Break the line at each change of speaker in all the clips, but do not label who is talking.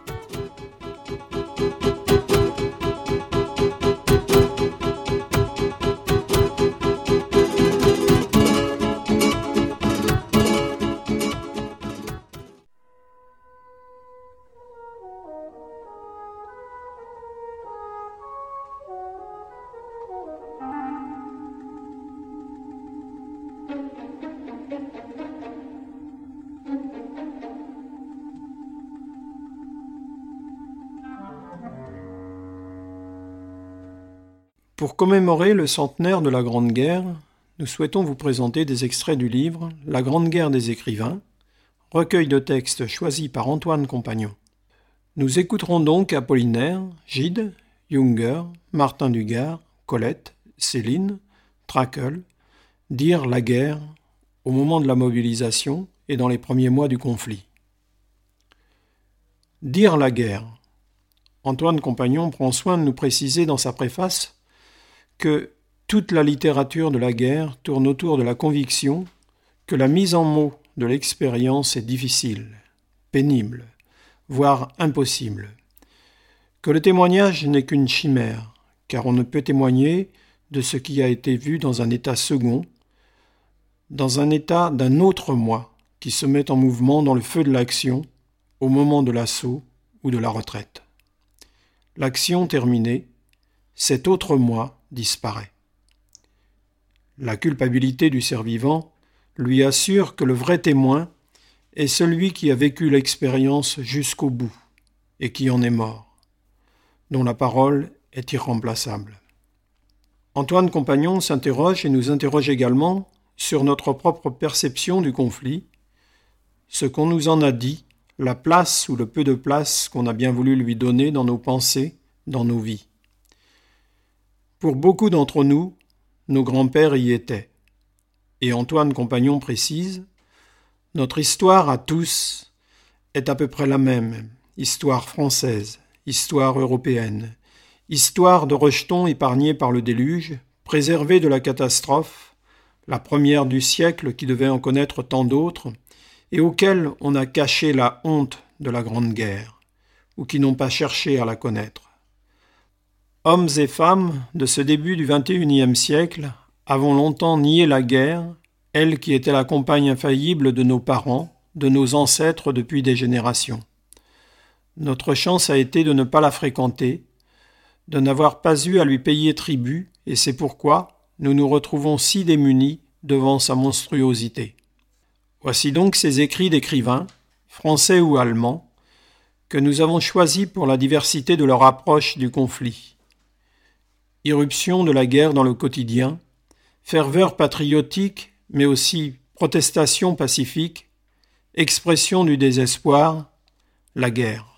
Pour commémorer le centenaire de la Grande Guerre, nous souhaitons vous présenter des extraits du livre La Grande Guerre des écrivains, recueil de textes choisi par Antoine Compagnon. Nous écouterons donc Apollinaire, Gide, Junger, Martin Dugard, Colette, Céline, Trakel, dire la guerre au moment de la mobilisation et dans les premiers mois du conflit. Dire la guerre. Antoine Compagnon prend soin de nous préciser dans sa préface que toute la littérature de la guerre tourne autour de la conviction que la mise en mots de l'expérience est difficile, pénible, voire impossible, que le témoignage n'est qu'une chimère, car on ne peut témoigner de ce qui a été vu dans un état second, dans un état d'un autre moi qui se met en mouvement dans le feu de l'action au moment de l'assaut ou de la retraite. L'action terminée, cet autre moi disparaît. La culpabilité du survivant lui assure que le vrai témoin est celui qui a vécu l'expérience jusqu'au bout et qui en est mort, dont la parole est irremplaçable. Antoine Compagnon s'interroge et nous interroge également sur notre propre perception du conflit, ce qu'on nous en a dit, la place ou le peu de place qu'on a bien voulu lui donner dans nos pensées, dans nos vies. Pour beaucoup d'entre nous, nos grands-pères y étaient. Et Antoine Compagnon précise Notre histoire à tous est à peu près la même histoire française, histoire européenne, histoire de rejetons épargnés par le déluge, préservés de la catastrophe, la première du siècle qui devait en connaître tant d'autres, et auxquels on a caché la honte de la Grande Guerre, ou qui n'ont pas cherché à la connaître. Hommes et femmes de ce début du XXIe siècle avons longtemps nié la guerre, elle qui était la compagne infaillible de nos parents, de nos ancêtres depuis des générations. Notre chance a été de ne pas la fréquenter, de n'avoir pas eu à lui payer tribut, et c'est pourquoi nous nous retrouvons si démunis devant sa monstruosité. Voici donc ces écrits d'écrivains, français ou allemands, que nous avons choisis pour la diversité de leur approche du conflit irruption de la guerre dans le quotidien, ferveur patriotique, mais aussi protestation pacifique, expression du désespoir, la guerre.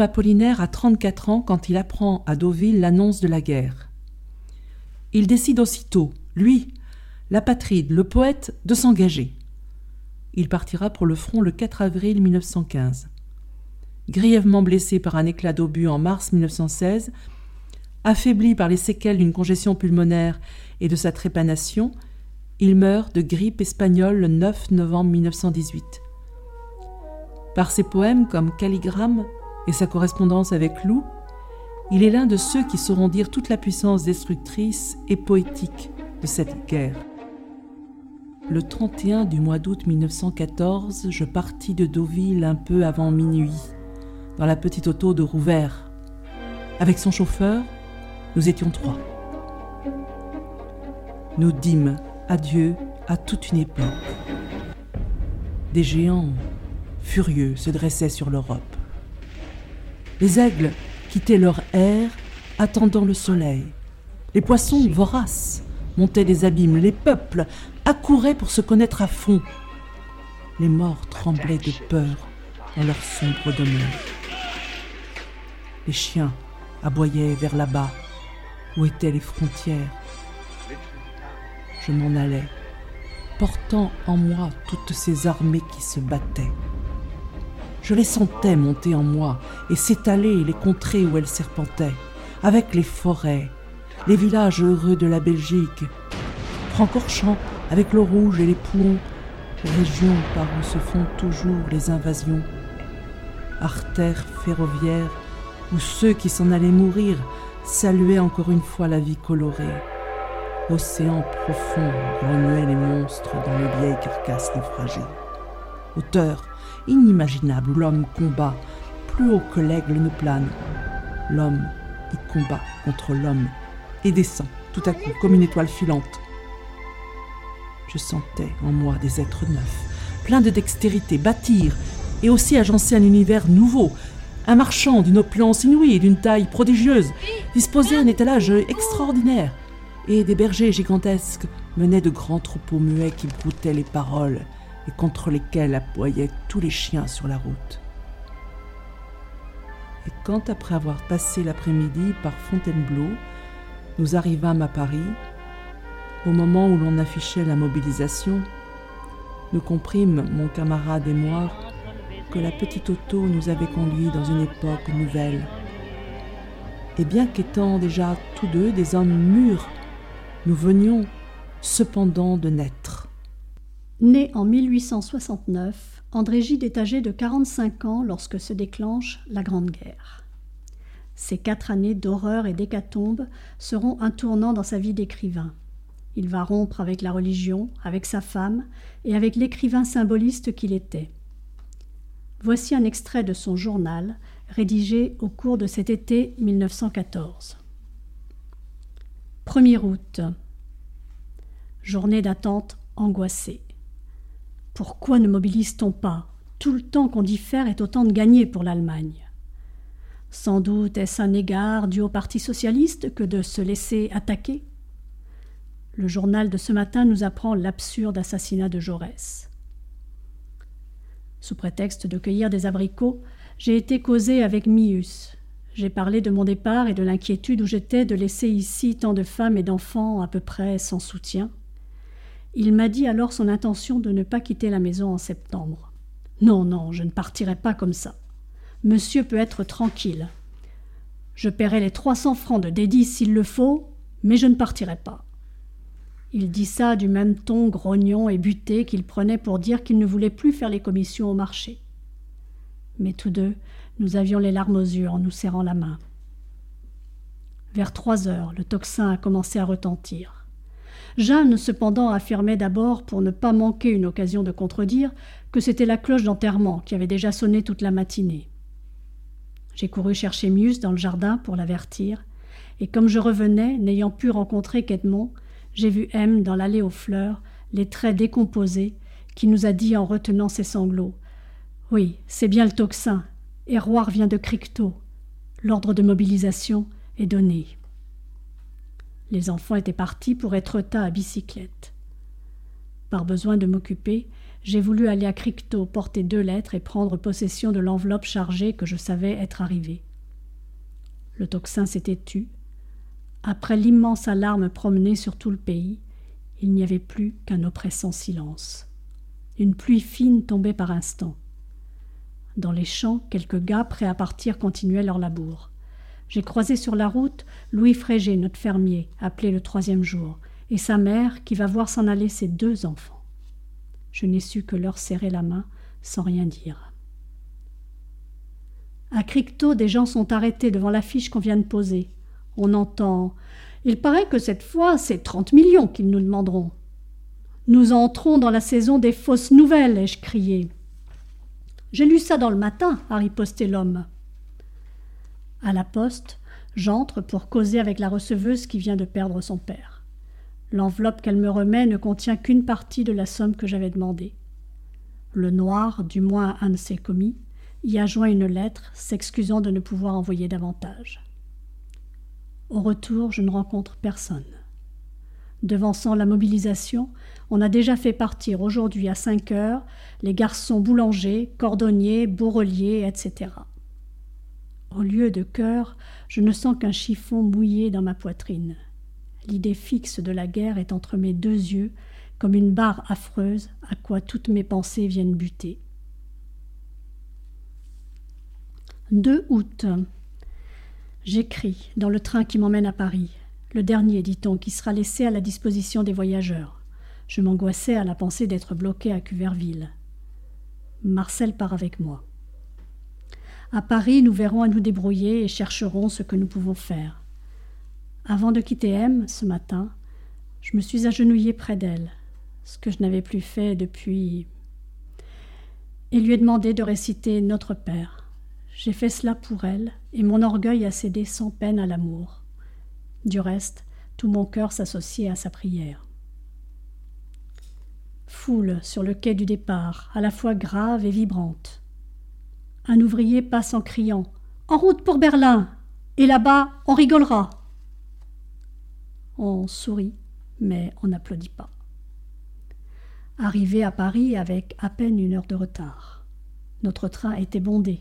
Guillaume Apollinaire a 34 ans quand il apprend à Deauville l'annonce de la guerre. Il décide aussitôt, lui, l'apatride, le poète, de s'engager. Il partira pour le front le 4 avril 1915. Grièvement blessé par un éclat d'obus en mars 1916, affaibli par les séquelles d'une congestion pulmonaire et de sa trépanation, il meurt de grippe espagnole le 9 novembre 1918. Par ses poèmes comme Calligramme, et sa correspondance avec Lou, il est l'un de ceux qui sauront dire toute la puissance destructrice et poétique de cette guerre. Le 31 du mois d'août 1914, je partis de Deauville un peu avant minuit, dans la petite auto de Rouvert. Avec son chauffeur, nous étions trois. Nous dîmes adieu à toute une époque. Des géants furieux se dressaient sur l'Europe. Les aigles quittaient leur air, attendant le soleil. Les poissons voraces montaient des abîmes. Les peuples accouraient pour se connaître à fond. Les morts tremblaient de peur dans leur sombre demeure. Les chiens aboyaient vers là-bas, où étaient les frontières. Je m'en allais, portant en moi toutes ces armées qui se battaient. Je les sentais monter en moi et s'étaler les contrées où elles serpentaient, avec les forêts, les villages heureux de la Belgique, Francorchamps avec l'eau rouge et les poulons, région par où se font toujours les invasions, artères ferroviaires où ceux qui s'en allaient mourir saluaient encore une fois la vie colorée. Océan profond remuait les monstres dans les vieilles carcasses naufragées. Hauteur inimaginable où l'homme combat, plus haut que l'aigle ne plane. L'homme y combat contre l'homme et descend tout à coup comme une étoile filante. Je sentais en moi des êtres neufs, pleins de dextérité, bâtir et aussi agencer un univers nouveau, un marchand d'une opulence inouïe et d'une taille prodigieuse, disposé un étalage extraordinaire, et des bergers gigantesques menaient de grands troupeaux muets qui broutaient les paroles et contre lesquels aboyaient tous les chiens sur la route. Et quand, après avoir passé l'après-midi par Fontainebleau, nous arrivâmes à Paris, au moment où l'on affichait la mobilisation, nous comprîmes, mon camarade et moi, que la petite auto nous avait conduits dans une époque nouvelle. Et bien qu'étant déjà tous deux des hommes mûrs, nous venions cependant de naître.
Né en 1869, André Gide est âgé de 45 ans lorsque se déclenche la Grande Guerre. Ces quatre années d'horreur et d'hécatombe seront un tournant dans sa vie d'écrivain. Il va rompre avec la religion, avec sa femme et avec l'écrivain symboliste qu'il était. Voici un extrait de son journal, rédigé au cours de cet été 1914. 1er août. Journée d'attente angoissée. Pourquoi ne mobilise-t-on pas Tout le temps qu'on diffère est autant de gagné pour l'Allemagne? Sans doute est-ce un égard dû au Parti socialiste que de se laisser attaquer? Le journal de ce matin nous apprend l'absurde assassinat de Jaurès. Sous prétexte de cueillir des abricots, j'ai été causé avec Mius. J'ai parlé de mon départ et de l'inquiétude où j'étais de laisser ici tant de femmes et d'enfants à peu près sans soutien. Il m'a dit alors son intention de ne pas quitter la maison en septembre. Non, non, je ne partirai pas comme ça. Monsieur peut être tranquille. Je paierai les trois cents francs de dédit s'il le faut, mais je ne partirai pas. Il dit ça du même ton grognon et buté qu'il prenait pour dire qu'il ne voulait plus faire les commissions au marché. Mais tous deux, nous avions les larmes aux yeux en nous serrant la main. Vers trois heures, le tocsin a commencé à retentir. Jeanne, cependant, affirmait d'abord, pour ne pas manquer une occasion de contredire, que c'était la cloche d'enterrement qui avait déjà sonné toute la matinée. J'ai couru chercher Mius dans le jardin pour l'avertir, et comme je revenais, n'ayant pu rencontrer qu'Edmond, j'ai vu M dans l'allée aux fleurs, les traits décomposés, qui nous a dit en retenant ses sanglots Oui, c'est bien le tocsin. Héroir vient de Cricto. L'ordre de mobilisation est donné. Les enfants étaient partis pour être tas à bicyclette. Par besoin de m'occuper, j'ai voulu aller à Cricto porter deux lettres et prendre possession de l'enveloppe chargée que je savais être arrivée. Le tocsin s'était tu. Après l'immense alarme promenée sur tout le pays, il n'y avait plus qu'un oppressant silence. Une pluie fine tombait par instants. Dans les champs, quelques gars prêts à partir continuaient leur labour. J'ai croisé sur la route Louis Frégé, notre fermier, appelé le troisième jour, et sa mère qui va voir s'en aller ses deux enfants. Je n'ai su que leur serrer la main sans rien dire. À Cricto, des gens sont arrêtés devant l'affiche qu'on vient de poser. On entend Il paraît que cette fois, c'est trente millions qu'ils nous demanderont. Nous entrons dans la saison des fausses nouvelles, ai-je crié. J'ai lu ça dans le matin, a riposté l'homme. À la poste, j'entre pour causer avec la receveuse qui vient de perdre son père. L'enveloppe qu'elle me remet ne contient qu'une partie de la somme que j'avais demandée. Le noir, du moins un de ses commis, y a joint une lettre s'excusant de ne pouvoir envoyer davantage. Au retour, je ne rencontre personne. Devançant la mobilisation, on a déjà fait partir aujourd'hui à cinq heures les garçons boulangers, cordonniers, bourreliers, etc. Au lieu de cœur, je ne sens qu'un chiffon mouillé dans ma poitrine. L'idée fixe de la guerre est entre mes deux yeux, comme une barre affreuse à quoi toutes mes pensées viennent buter. 2 août. J'écris dans le train qui m'emmène à Paris, le dernier, dit-on, qui sera laissé à la disposition des voyageurs. Je m'angoissais à la pensée d'être bloqué à Cuverville. Marcel part avec moi. À Paris, nous verrons à nous débrouiller et chercherons ce que nous pouvons faire. Avant de quitter M, ce matin, je me suis agenouillée près d'elle, ce que je n'avais plus fait depuis. et lui ai demandé de réciter Notre Père. J'ai fait cela pour elle, et mon orgueil a cédé sans peine à l'amour. Du reste, tout mon cœur s'associait à sa prière. Foule sur le quai du départ, à la fois grave et vibrante. Un ouvrier passe en criant En route pour Berlin Et là-bas, on rigolera. On sourit, mais on n'applaudit pas. Arrivé à Paris avec à peine une heure de retard. Notre train était bondé.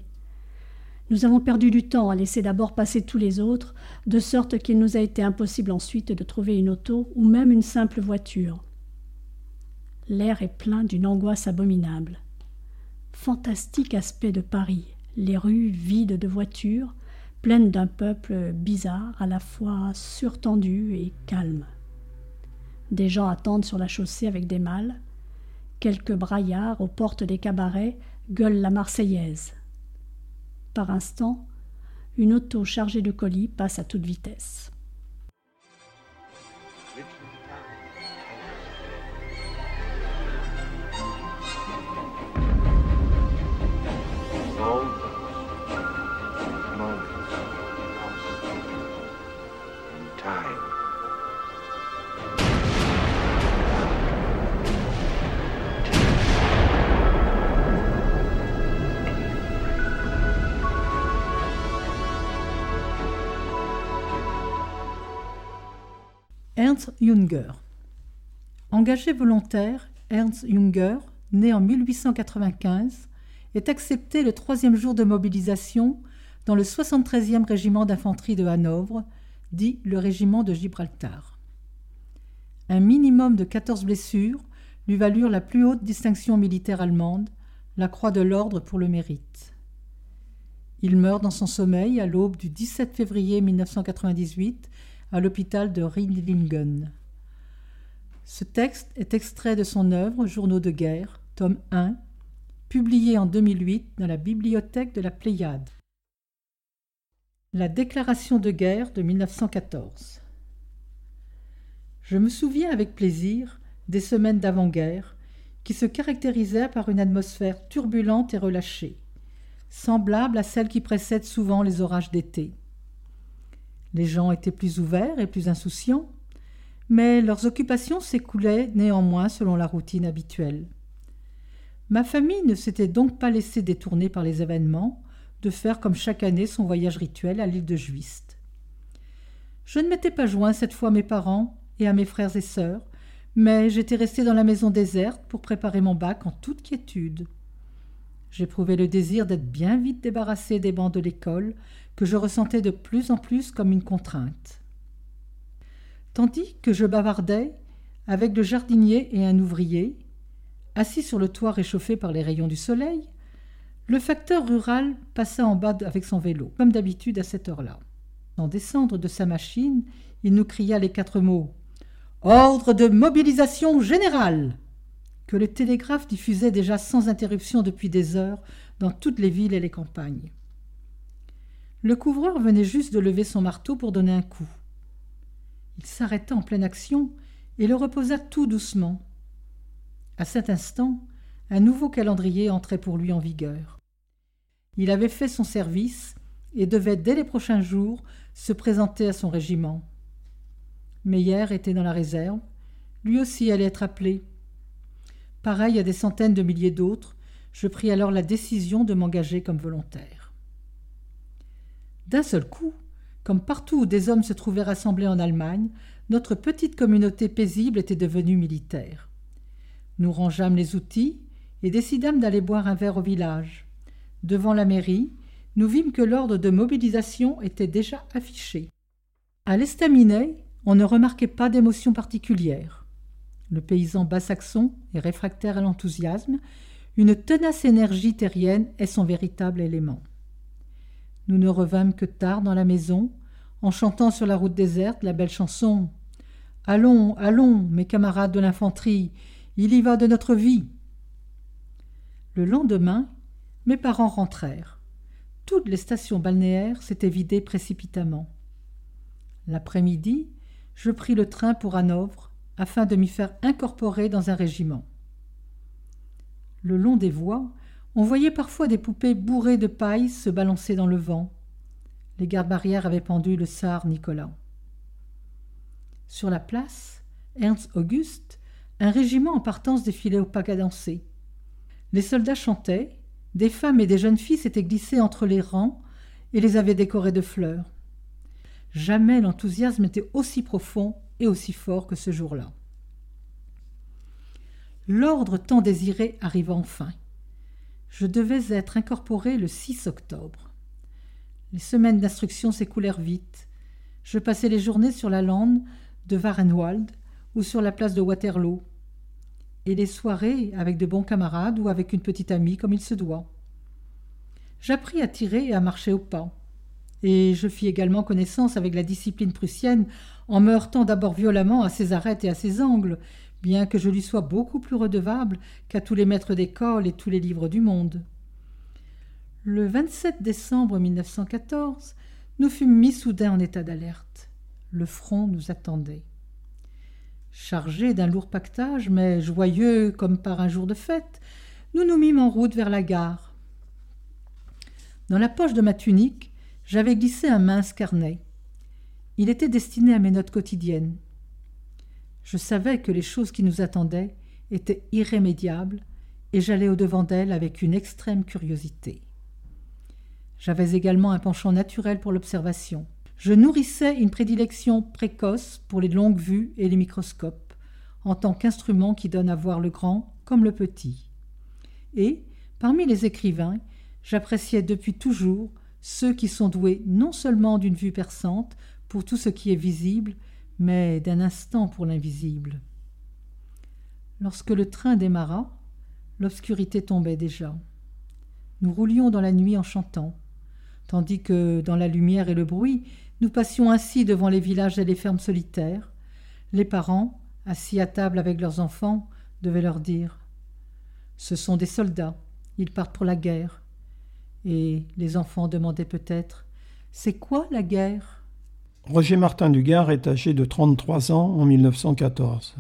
Nous avons perdu du temps à laisser d'abord passer tous les autres, de sorte qu'il nous a été impossible ensuite de trouver une auto ou même une simple voiture. L'air est plein d'une angoisse abominable. Fantastique aspect de Paris, les rues vides de voitures, pleines d'un peuple bizarre, à la fois surtendu et calme. Des gens attendent sur la chaussée avec des malles. Quelques braillards aux portes des cabarets gueulent la Marseillaise. Par instant, une auto chargée de colis passe à toute vitesse.
Ernst Junger. Engagé volontaire, Ernst Junger, né en 1895, est accepté le troisième jour de mobilisation dans le 73e régiment d'infanterie de Hanovre, dit le régiment de Gibraltar. Un minimum de 14 blessures lui valurent la plus haute distinction militaire allemande, la Croix de l'Ordre pour le mérite. Il meurt dans son sommeil à l'aube du 17 février 1998 à l'hôpital de Rindlingen. Ce texte est extrait de son œuvre Journaux de guerre, tome 1, publié en 2008 dans la bibliothèque de la Pléiade. La déclaration de guerre de 1914. Je me souviens avec plaisir des semaines d'avant-guerre qui se caractérisaient par une atmosphère turbulente et relâchée, semblable à celle qui précède souvent les orages d'été. Les gens étaient plus ouverts et plus insouciants, mais leurs occupations s'écoulaient néanmoins selon la routine habituelle. Ma famille ne s'était donc pas laissée détourner par les événements de faire comme chaque année son voyage rituel à l'île de Juiste. Je ne m'étais pas joint cette fois à mes parents et à mes frères et sœurs, mais j'étais resté dans la maison déserte pour préparer mon bac en toute quiétude. J'éprouvais le désir d'être bien vite débarrassé des bancs de l'école, que je ressentais de plus en plus comme une contrainte. Tandis que je bavardais avec le jardinier et un ouvrier, assis sur le toit réchauffé par les rayons du soleil, le facteur rural passa en bas avec son vélo, comme d'habitude à cette heure-là. Sans descendre de sa machine, il nous cria les quatre mots Ordre de mobilisation générale que le télégraphe diffusait déjà sans interruption depuis des heures dans toutes les villes et les campagnes. Le couvreur venait juste de lever son marteau pour donner un coup. Il s'arrêta en pleine action et le reposa tout doucement. À cet instant, un nouveau calendrier entrait pour lui en vigueur. Il avait fait son service et devait dès les prochains jours se présenter à son régiment. Meyer était dans la réserve, lui aussi allait être appelé. Pareil à des centaines de milliers d'autres, je pris alors la décision de m'engager comme volontaire. D'un seul coup, comme partout où des hommes se trouvaient rassemblés en Allemagne, notre petite communauté paisible était devenue militaire. Nous rangeâmes les outils et décidâmes d'aller boire un verre au village. Devant la mairie, nous vîmes que l'ordre de mobilisation était déjà affiché. À l'estaminet, on ne remarquait pas d'émotion particulière. Le paysan bas-saxon est réfractaire à l'enthousiasme, une tenace énergie terrienne est son véritable élément. Nous ne revînmes que tard dans la maison, en chantant sur la route déserte la belle chanson Allons, allons, mes camarades de l'infanterie, il y va de notre vie. Le lendemain, mes parents rentrèrent. Toutes les stations balnéaires s'étaient vidées précipitamment. L'après-midi, je pris le train pour Hanovre afin de m'y faire incorporer dans un régiment. Le long des voies, on voyait parfois des poupées bourrées de paille se balancer dans le vent. Les gardes-barrières avaient pendu le sar Nicolas. Sur la place, Ernst Auguste, un régiment en partance défilait au pas cadencé. Les soldats chantaient, des femmes et des jeunes filles s'étaient glissées entre les rangs et les avaient décorées de fleurs. Jamais l'enthousiasme était aussi profond et aussi fort que ce jour-là. L'ordre tant désiré arriva enfin. Je devais être incorporé le 6 octobre. Les semaines d'instruction s'écoulèrent vite. Je passais les journées sur la lande de Varenwald ou sur la place de Waterloo, et les soirées avec de bons camarades ou avec une petite amie comme il se doit. J'appris à tirer et à marcher au pas, et je fis également connaissance avec la discipline prussienne en me heurtant d'abord violemment à ses arêtes et à ses angles, bien que je lui sois beaucoup plus redevable qu'à tous les maîtres d'école et tous les livres du monde. Le 27 décembre 1914, nous fûmes mis soudain en état d'alerte. Le front nous attendait. Chargés d'un lourd pactage, mais joyeux comme par un jour de fête, nous nous mîmes en route vers la gare. Dans la poche de ma tunique, j'avais glissé un mince carnet. Il était destiné à mes notes quotidiennes. Je savais que les choses qui nous attendaient étaient irrémédiables, et j'allais au-devant d'elles avec une extrême curiosité. J'avais également un penchant naturel pour l'observation. Je nourrissais une prédilection précoce pour les longues vues et les microscopes, en tant qu'instrument qui donne à voir le grand comme le petit. Et, parmi les écrivains, j'appréciais depuis toujours ceux qui sont doués non seulement d'une vue perçante pour tout ce qui est visible, mais d'un instant pour l'invisible. Lorsque le train démarra, l'obscurité tombait déjà. Nous roulions dans la nuit en chantant, tandis que, dans la lumière et le bruit, nous passions ainsi devant les villages et les fermes solitaires. Les parents, assis à table avec leurs enfants, devaient leur dire Ce sont des soldats, ils partent pour la guerre. Et les enfants demandaient peut-être C'est quoi la guerre?
Roger Martin Dugard est âgé de 33 ans en 1914.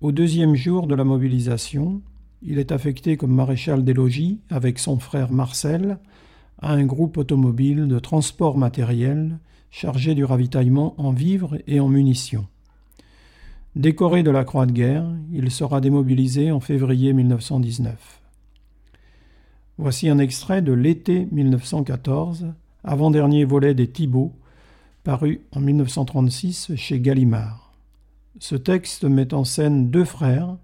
Au deuxième jour de la mobilisation, il est affecté comme maréchal des logis avec son frère Marcel à un groupe automobile de transport matériel chargé du ravitaillement en vivres et en munitions. Décoré de la Croix de guerre, il sera démobilisé en février 1919. Voici un extrait de l'été 1914, avant-dernier volet des Thibauts, paru en 1936 chez Gallimard. Ce texte met en scène deux frères,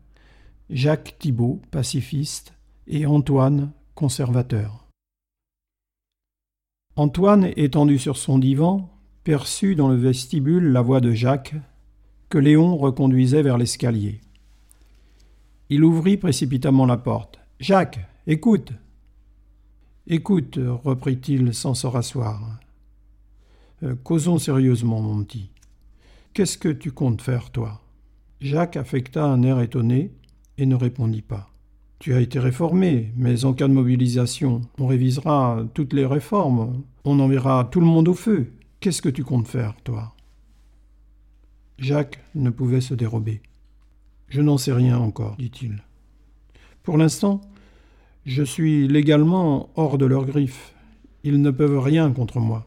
Jacques Thibault, pacifiste, et Antoine, conservateur. Antoine, étendu sur son divan, perçut dans le vestibule la voix de Jacques, que Léon reconduisait vers l'escalier. Il ouvrit précipitamment la porte. Jacques, écoute. Écoute, reprit-il sans se rasseoir. Euh, causons sérieusement, mon petit. Qu'est-ce que tu comptes faire, toi? Jacques affecta un air étonné et ne répondit pas. Tu as été réformé, mais en cas de mobilisation, on révisera toutes les réformes, on enverra tout le monde au feu. Qu'est-ce que tu comptes faire, toi? Jacques ne pouvait se dérober. Je n'en sais rien encore, dit-il. Pour l'instant, je suis légalement hors de leurs griffes. Ils ne peuvent rien contre moi.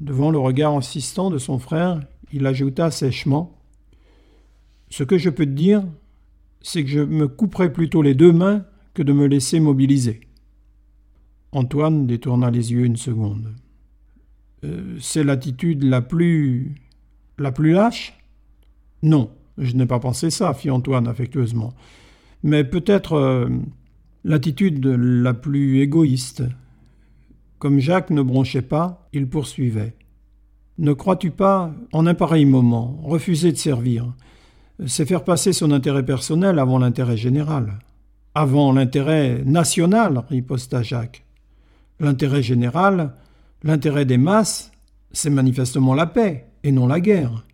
Devant le regard insistant de son frère, il ajouta sèchement Ce que je peux te dire, c'est que je me couperai plutôt les deux mains que de me laisser mobiliser. Antoine détourna les yeux une seconde. Euh, c'est l'attitude la plus. la plus lâche? Non, je n'ai pas pensé ça, fit Antoine affectueusement. Mais peut-être euh, l'attitude la plus égoïste. Comme Jacques ne bronchait pas, il poursuivait. Ne crois-tu pas, en un pareil moment, refuser de servir? C'est faire passer son intérêt personnel avant l'intérêt général. Avant l'intérêt national, riposta Jacques. L'intérêt général, l'intérêt des masses, c'est manifestement la paix, et non la guerre.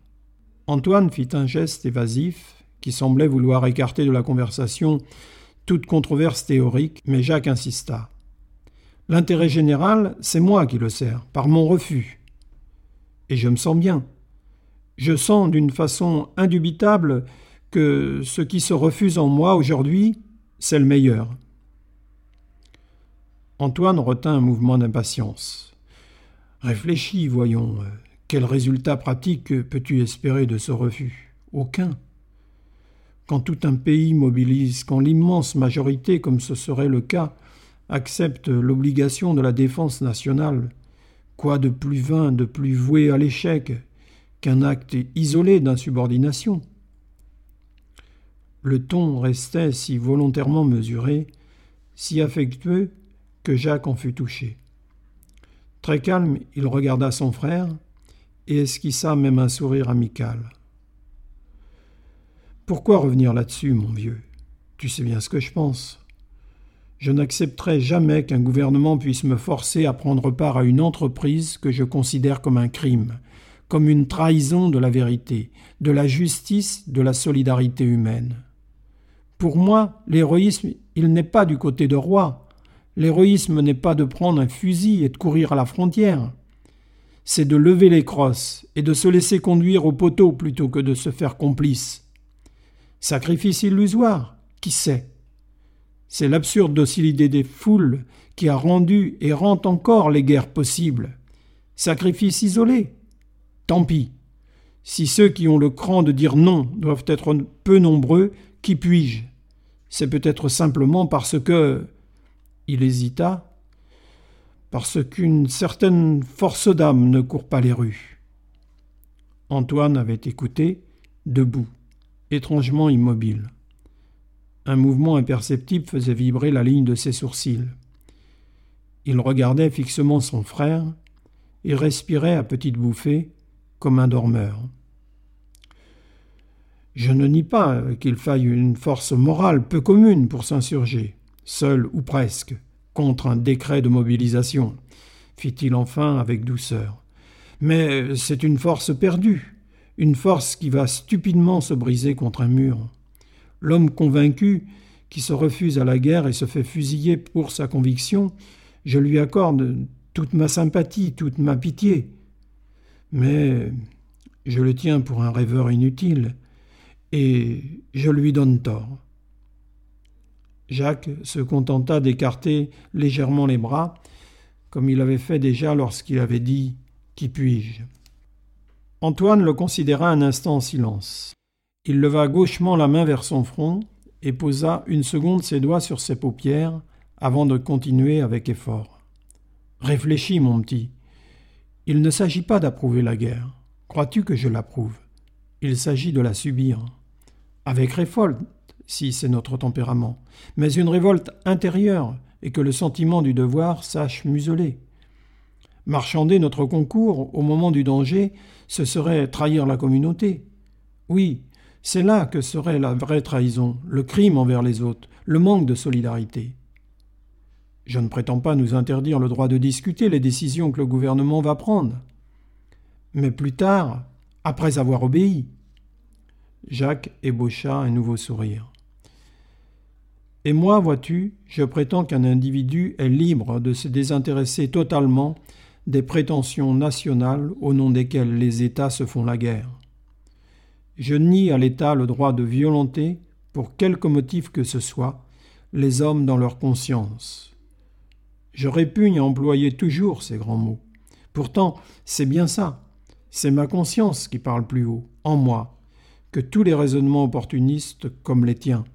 Antoine fit un geste évasif qui semblait vouloir écarter de la conversation toute controverse théorique, mais Jacques insista. L'intérêt général, c'est moi qui le sers, par mon refus. Et je me sens bien. Je sens d'une façon indubitable que ce qui se refuse en moi aujourd'hui, c'est le meilleur. Antoine retint un mouvement d'impatience. Réfléchis, voyons. Quel résultat pratique peux-tu espérer de ce refus? Aucun. Quand tout un pays mobilise, quand l'immense majorité, comme ce serait le cas, accepte l'obligation de la défense nationale, quoi de plus vain, de plus voué à l'échec qu'un acte isolé d'insubordination? Le ton restait si volontairement mesuré, si affectueux, que Jacques en fut touché. Très calme, il regarda son frère et esquissa même un sourire amical. Pourquoi revenir là-dessus, mon vieux? Tu sais bien ce que je pense. Je n'accepterai jamais qu'un gouvernement puisse me forcer à prendre part à une entreprise que je considère comme un crime, comme une trahison de la vérité, de la justice, de la solidarité humaine. Pour moi, l'héroïsme, il n'est pas du côté de roi, L'héroïsme n'est pas de prendre un fusil et de courir à la frontière. C'est de lever les crosses et de se laisser conduire au poteau plutôt que de se faire complice. Sacrifice illusoire, qui sait? C'est l'absurde docilité des foules qui a rendu et rend encore les guerres possibles. Sacrifice isolé Tant pis. Si ceux qui ont le cran de dire non doivent être peu nombreux, qui puis-je? C'est peut-être simplement parce que il hésita, parce qu'une certaine force d'âme ne court pas les rues. Antoine avait écouté, debout, étrangement immobile. Un mouvement imperceptible faisait vibrer la ligne de ses sourcils. Il regardait fixement son frère et respirait à petites bouffées comme un dormeur. Je ne nie pas qu'il faille une force morale peu commune pour s'insurger seul ou presque, contre un décret de mobilisation, fit-il enfin avec douceur. Mais c'est une force perdue, une force qui va stupidement se briser contre un mur. L'homme convaincu, qui se refuse à la guerre et se fait fusiller pour sa conviction, je lui accorde toute ma sympathie, toute ma pitié. Mais je le tiens pour un rêveur inutile, et je lui donne tort. Jacques se contenta d'écarter légèrement les bras, comme il avait fait déjà lorsqu'il avait dit Qui puis-je? Antoine le considéra un instant en silence. Il leva gauchement la main vers son front et posa une seconde ses doigts sur ses paupières avant de continuer avec effort. Réfléchis, mon petit. Il ne s'agit pas d'approuver la guerre. Crois-tu que je l'approuve? Il s'agit de la subir. Avec révolte, si c'est notre tempérament, mais une révolte intérieure et que le sentiment du devoir sache museler. Marchander notre concours au moment du danger, ce serait trahir la communauté. Oui, c'est là que serait la vraie trahison, le crime envers les autres, le manque de solidarité. Je ne prétends pas nous interdire le droit de discuter les décisions que le gouvernement va prendre. Mais plus tard, après avoir obéi. Jacques ébaucha un nouveau sourire. Et moi, vois-tu, je prétends qu'un individu est libre de se désintéresser totalement des prétentions nationales au nom desquelles les États se font la guerre. Je nie à l'État le droit de violenter, pour quelque motif que ce soit, les hommes dans leur conscience. Je répugne à employer toujours ces grands mots. Pourtant, c'est bien ça. C'est ma conscience qui parle plus haut, en moi, que tous les raisonnements opportunistes comme les tiens.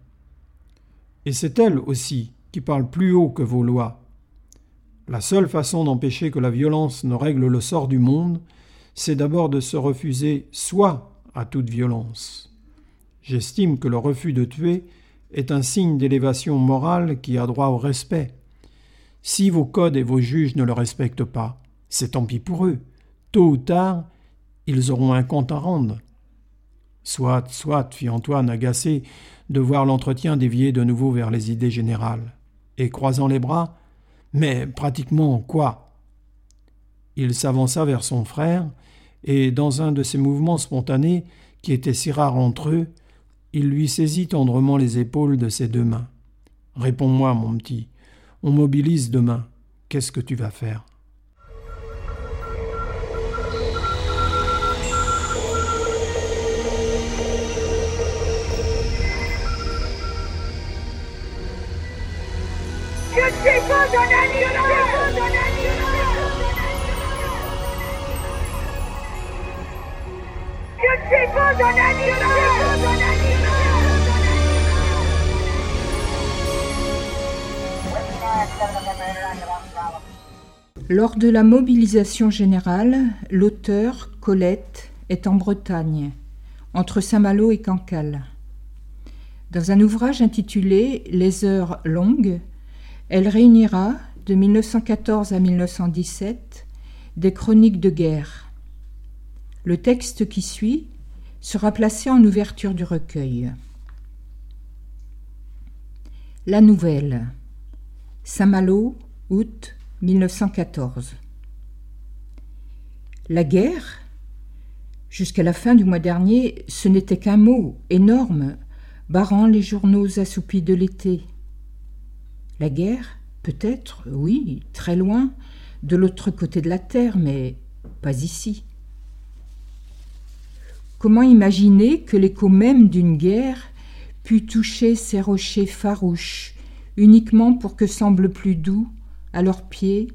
Et c'est elle aussi qui parle plus haut que vos lois. La seule façon d'empêcher que la violence ne règle le sort du monde, c'est d'abord de se refuser soi à toute violence. J'estime que le refus de tuer est un signe d'élévation morale qui a droit au respect. Si vos codes et vos juges ne le respectent pas, c'est tant pis pour eux. Tôt ou tard, ils auront un compte à rendre. Soit, soit, fit Antoine, agacé de voir l'entretien dévier de nouveau vers les idées générales. Et croisant les bras, mais pratiquement quoi? Il s'avança vers son frère, et dans un de ces mouvements spontanés qui étaient si rares entre eux, il lui saisit tendrement les épaules de ses deux mains. Réponds-moi, mon petit, on mobilise demain. Qu'est-ce que tu vas faire?
Lors de la mobilisation générale, l'auteur, Colette, est en Bretagne, entre Saint-Malo et Cancale. Dans un ouvrage intitulé Les heures longues, elle réunira, de 1914 à 1917, des chroniques de guerre. Le texte qui suit sera placé en ouverture du recueil. La nouvelle. Saint-Malo, août 1914. La guerre Jusqu'à la fin du mois dernier, ce n'était qu'un mot énorme, barrant les journaux assoupis de l'été. La guerre, peut-être, oui, très loin, de l'autre côté de la terre, mais pas ici. Comment imaginer que l'écho même d'une guerre pût toucher ces rochers farouches, uniquement pour que semble plus doux, à leurs pieds,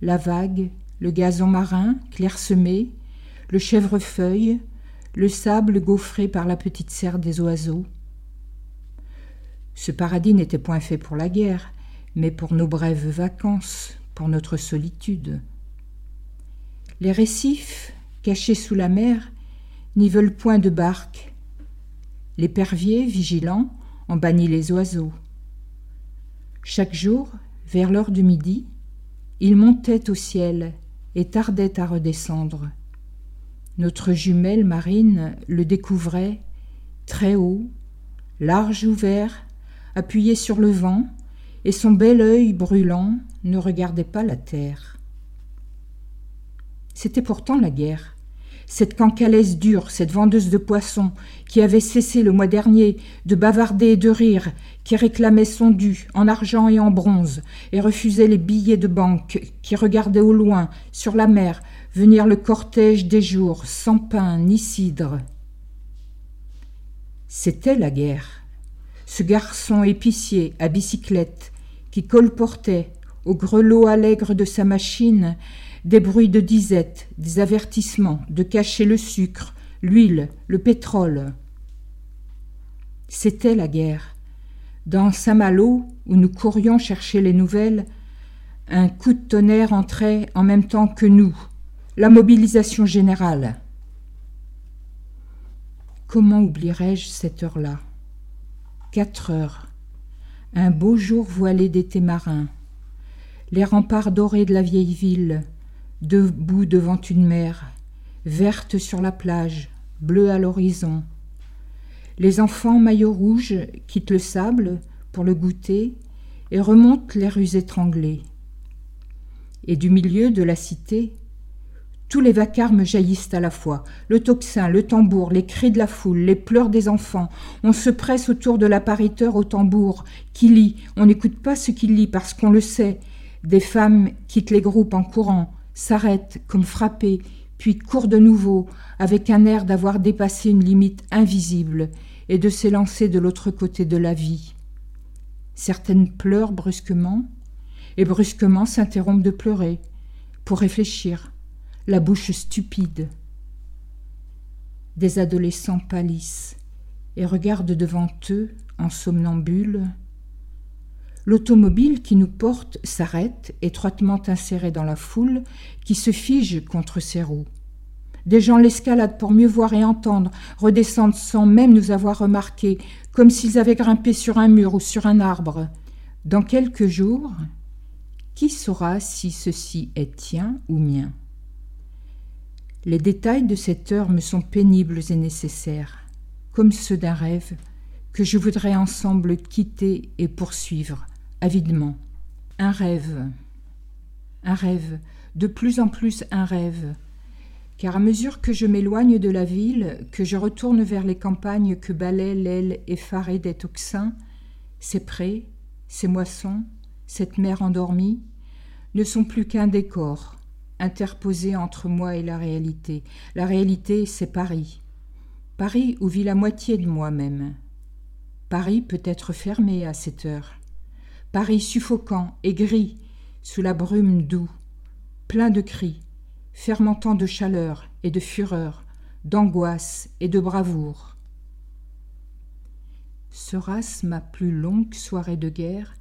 la vague, le gazon marin clairsemé, le chèvrefeuille, le sable gaufré par la petite serre des oiseaux? Ce paradis n'était point fait pour la guerre, mais pour nos brèves vacances, pour notre solitude. Les récifs, cachés sous la mer, n'y veulent point de barques. L'épervier, vigilant, en bannit les oiseaux. Chaque jour, vers l'heure du midi, il montait au ciel et tardait à redescendre. Notre jumelle marine le découvrait très haut, large ouvert, appuyé sur le vent, et son bel œil brûlant ne regardait pas la terre. C'était pourtant la guerre cette cancalaise dure, cette vendeuse de poissons, qui avait cessé le mois dernier de bavarder et de rire, qui réclamait son dû en argent et en bronze, et refusait les billets de banque, qui regardait au loin, sur la mer, venir le cortège des jours, sans pain ni cidre. C'était la guerre. Ce garçon épicier à bicyclette, qui colportait, au grelot allègre de sa machine, des bruits de disette, des avertissements de cacher le sucre, l'huile, le pétrole. C'était la guerre. Dans Saint-Malo, où nous courions chercher les nouvelles, un coup de tonnerre entrait en même temps que nous, la mobilisation générale. Comment oublierai-je cette heure-là? Quatre heures. Un beau jour voilé d'été marin. Les remparts dorés de la vieille ville, debout devant une mer, verte sur la plage, bleue à l'horizon. Les enfants maillots rouges quittent le sable pour le goûter et remontent les rues étranglées. Et du milieu de la cité, tous les vacarmes jaillissent à la fois. Le tocsin, le tambour, les cris de la foule, les pleurs des enfants. On se presse autour de l'appariteur au tambour, qui lit. On n'écoute pas ce qu'il lit parce qu'on le sait. Des femmes quittent les groupes en courant, s'arrête comme frappé, puis court de nouveau, avec un air d'avoir dépassé une limite invisible, et de s'élancer de l'autre côté de la vie. Certaines pleurent brusquement, et brusquement s'interrompent de pleurer, pour réfléchir, la bouche stupide. Des adolescents pâlissent et regardent devant eux, en somnambule. L'automobile qui nous porte s'arrête, étroitement insérée dans la foule, qui se fige contre ses roues. Des gens l'escaladent pour mieux voir et entendre, redescendent sans même nous avoir remarqués, comme s'ils avaient grimpé sur un mur ou sur un arbre. Dans quelques jours, qui saura si ceci est tien ou mien? Les détails de cette heure me sont pénibles et nécessaires, comme ceux d'un rêve que je voudrais ensemble quitter et poursuivre avidement. Un rêve, un rêve, de plus en plus un rêve, car à mesure que je m'éloigne de la ville, que je retourne vers les campagnes que balaie l'aile effarée des toxins, ces prés, ces moissons, cette mer endormie, ne sont plus qu'un décor, interposé entre moi et la réalité. La réalité, c'est Paris. Paris où vit la moitié de moi-même. Paris peut être fermé à cette heure. Paris suffocant et gris, sous la brume doux, plein de cris, fermentant de chaleur et de fureur, d'angoisse et de bravoure. Sera-ce ma plus longue soirée de guerre,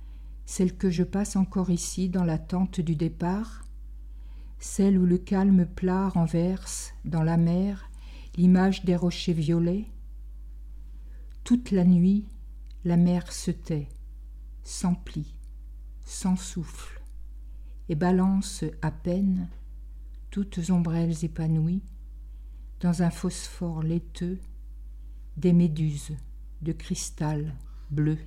celle que je passe encore ici dans l'attente du départ, celle où le calme plat renverse dans la mer l'image des rochers violets Toute la nuit, la mer se tait, s'emplit, sans souffle, et balance à peine toutes ombrelles épanouies, dans un phosphore laiteux, des méduses de cristal bleu.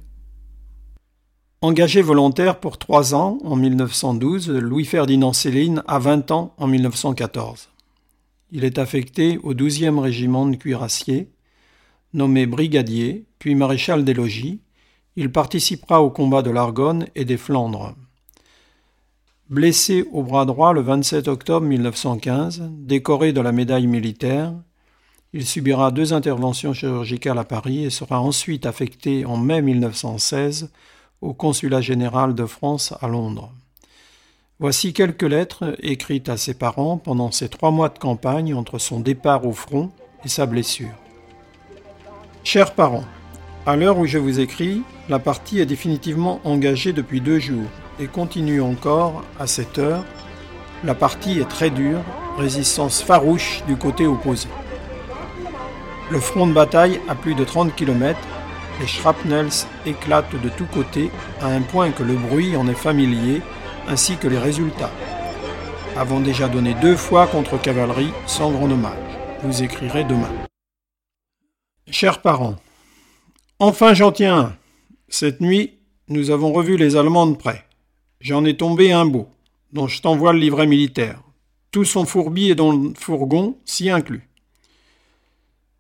Engagé volontaire pour trois ans en 1912, Louis-Ferdinand Céline a 20 ans en 1914. Il est affecté au 12e régiment de cuirassiers, nommé brigadier, puis maréchal des logis. Il participera au combat de l'Argonne et des Flandres. Blessé au bras droit le 27 octobre 1915, décoré de la médaille militaire, il subira deux interventions chirurgicales à Paris et sera ensuite affecté en mai 1916 au consulat général de France à Londres. Voici quelques lettres écrites à ses parents pendant ces trois mois de campagne entre son départ au front et sa blessure. Chers parents, à l'heure où je vous écris, la partie est définitivement engagée depuis deux jours et continue encore à cette heure. La partie est très dure, résistance farouche du côté opposé. Le front de bataille a plus de 30 km, les shrapnels éclatent de tous côtés à un point que le bruit en est familier, ainsi que les résultats. Avons déjà donné deux fois contre cavalerie sans grand dommage. Vous écrirez demain. Chers parents, enfin j'en tiens un. Cette nuit, nous avons revu les Allemands de près. J'en ai tombé un beau, dont je t'envoie le livret militaire. Tout son fourbi et dont le fourgon s'y inclut.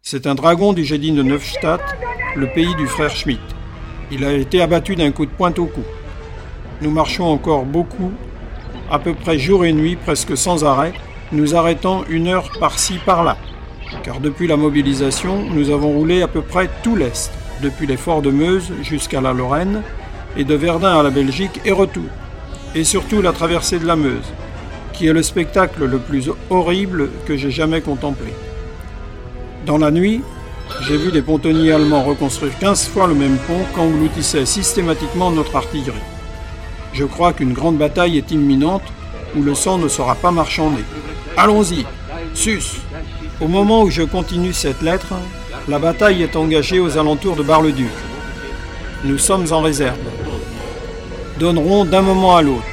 C'est un dragon du Gédine de Neufstadt, le pays du frère Schmitt. Il a été abattu d'un coup de pointe au cou. Nous marchons encore beaucoup, à peu près jour et nuit, presque sans arrêt, nous arrêtant une heure par-ci, par-là. Car depuis la mobilisation, nous avons roulé à peu près tout l'Est, depuis les forts de Meuse jusqu'à la Lorraine, et de Verdun à la Belgique et retour et surtout la traversée de la Meuse, qui est le spectacle le plus horrible que j'ai jamais contemplé. Dans la nuit, j'ai vu des pontonniers allemands reconstruire 15 fois le même pont qu'engloutissait systématiquement notre artillerie. Je crois qu'une grande bataille est imminente où le sang ne sera pas marchandé. Allons-y, sus Au moment où je continue cette lettre, la bataille est engagée aux alentours de Bar-le-Duc. Nous sommes en réserve donneront d'un moment à l'autre.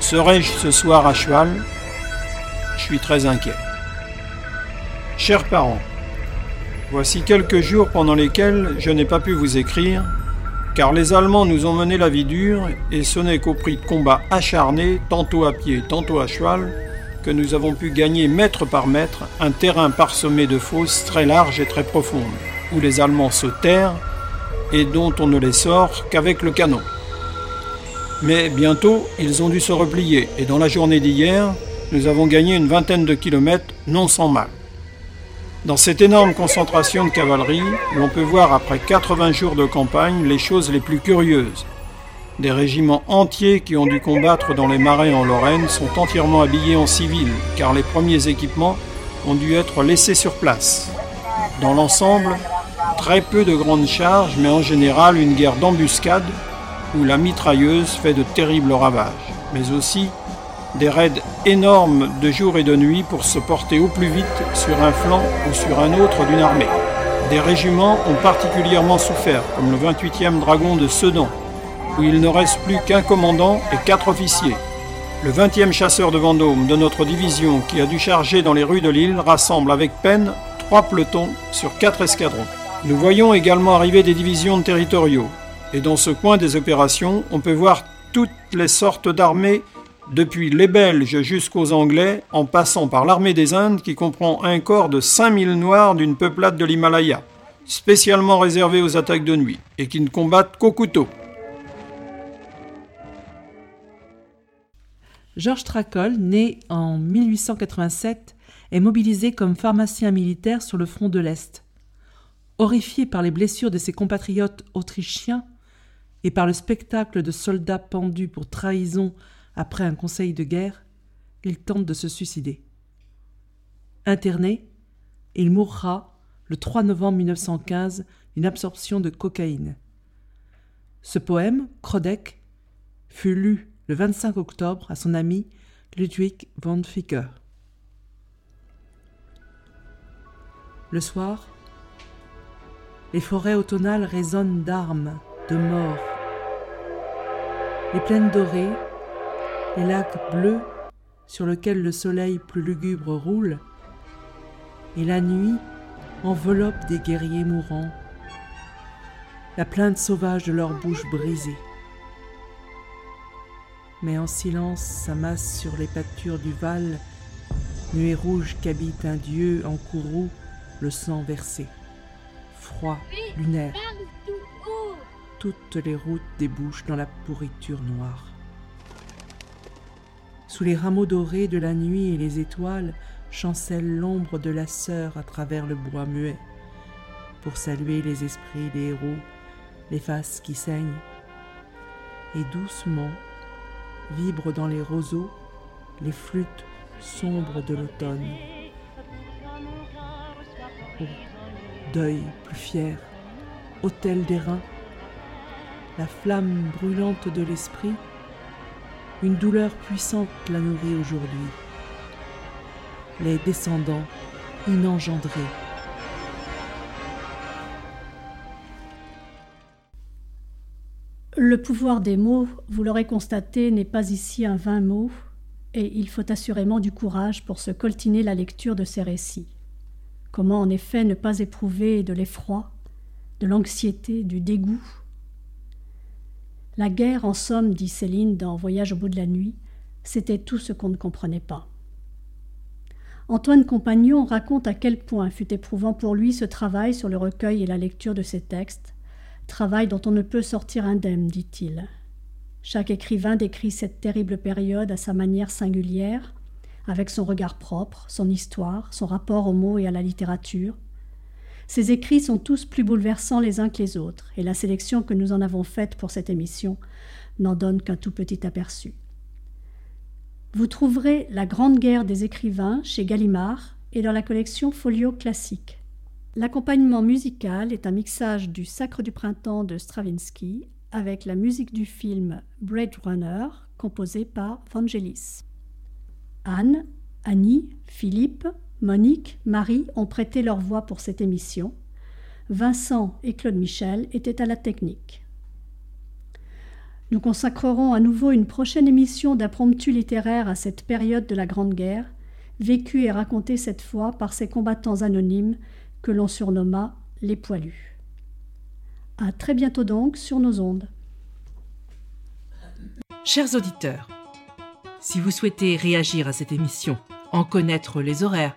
Serai-je ce soir à cheval? Je suis très inquiet. Chers parents, voici quelques jours pendant lesquels je n'ai pas pu vous écrire, car les Allemands nous ont mené la vie dure, et ce n'est qu'au prix de combats acharnés, tantôt à pied, tantôt à cheval, que nous avons pu gagner mètre par mètre un terrain parsemé de fosses très larges et très profondes, où les Allemands se terrent et dont on ne les sort qu'avec le canon. Mais bientôt, ils ont dû se replier, et dans la journée d'hier, nous avons gagné une vingtaine de kilomètres, non sans mal. Dans cette énorme concentration de cavalerie, l'on peut voir après 80 jours de campagne les choses les plus curieuses. Des régiments entiers qui ont dû combattre dans les marais en Lorraine sont entièrement habillés en civil, car les premiers équipements ont dû être laissés sur place. Dans l'ensemble, très peu de grandes charges, mais en général une guerre d'embuscade où la mitrailleuse fait de terribles ravages, mais aussi des raids énormes de jour et de nuit pour se porter au plus vite sur un flanc ou sur un autre d'une armée. Des régiments ont particulièrement souffert, comme le 28e dragon de Sedan, où il ne reste plus qu'un commandant et quatre officiers. Le 20e chasseur de Vendôme de notre division, qui a dû charger dans les rues de l'île, rassemble avec peine trois pelotons sur quatre escadrons. Nous voyons également arriver des divisions de territoriaux, et dans ce coin des opérations, on peut voir toutes les sortes d'armées, depuis les Belges jusqu'aux Anglais, en passant par l'armée des Indes qui comprend un corps de 5000 noirs d'une peuplade de l'Himalaya, spécialement réservé aux attaques de nuit, et qui ne combattent qu'au couteau.
Georges Tracol, né en 1887, est mobilisé comme pharmacien militaire sur le front de l'Est. Horrifié par les blessures de ses compatriotes autrichiens et par le spectacle de soldats pendus pour trahison après un conseil de guerre, il tente de se suicider. Interné, il mourra le 3 novembre 1915 d'une absorption de cocaïne. Ce poème, Krodek, fut lu le 25 octobre à son ami Ludwig von Ficke. Le soir, les forêts automnales résonnent d'armes, de morts. Les plaines dorées, les lacs bleus sur lesquels le soleil plus lugubre roule, et la nuit enveloppe des guerriers mourants, la plainte sauvage de leurs bouches brisées mais en silence s'amasse sur les pâtures du Val, nuée rouge qu'habite un dieu en courroux, le sang versé. Froid, lunaire. Toutes les routes débouchent dans la pourriture noire. Sous les rameaux dorés de la nuit et les étoiles, chancelle l'ombre de la sœur à travers le bois muet, pour saluer les esprits des héros, les faces qui saignent. Et doucement, vibrent dans les roseaux les flûtes sombres de l'automne. Deuil plus fier, autel des reins, la flamme brûlante de l'esprit, une douleur puissante la nourrit aujourd'hui. Les descendants inengendrés
Le pouvoir des mots, vous l'aurez constaté, n'est pas ici un vain mot, et il faut assurément du courage pour se coltiner la lecture de ces récits. Comment en effet ne pas éprouver de l'effroi, de l'anxiété, du dégoût La guerre, en somme, dit Céline dans Voyage au bout de la nuit, c'était tout ce qu'on ne comprenait pas. Antoine Compagnon raconte à quel point fut éprouvant pour lui ce travail sur le recueil et la lecture de ces textes, Travail dont on ne peut sortir indemne, dit-il. Chaque écrivain décrit cette terrible période à sa manière singulière, avec son regard propre, son histoire, son rapport aux mots et à la littérature. Ces écrits sont tous plus bouleversants les uns que les autres, et la sélection que nous en avons faite pour cette émission n'en donne qu'un tout petit aperçu. Vous trouverez La Grande Guerre des écrivains chez Gallimard et dans la collection Folio Classique. L'accompagnement musical est un mixage du Sacre du printemps de Stravinsky avec la musique du film Blade Runner composée par Vangelis. Anne, Annie, Philippe, Monique, Marie ont prêté leur voix pour cette émission. Vincent et Claude Michel étaient à la technique. Nous consacrerons à nouveau une prochaine émission d'impromptu littéraire à cette période de la Grande Guerre, vécue et racontée cette fois par ces combattants anonymes que l'on surnomma les poilus. À très bientôt donc sur nos ondes.
Chers auditeurs, si vous souhaitez réagir à cette émission, en connaître les horaires,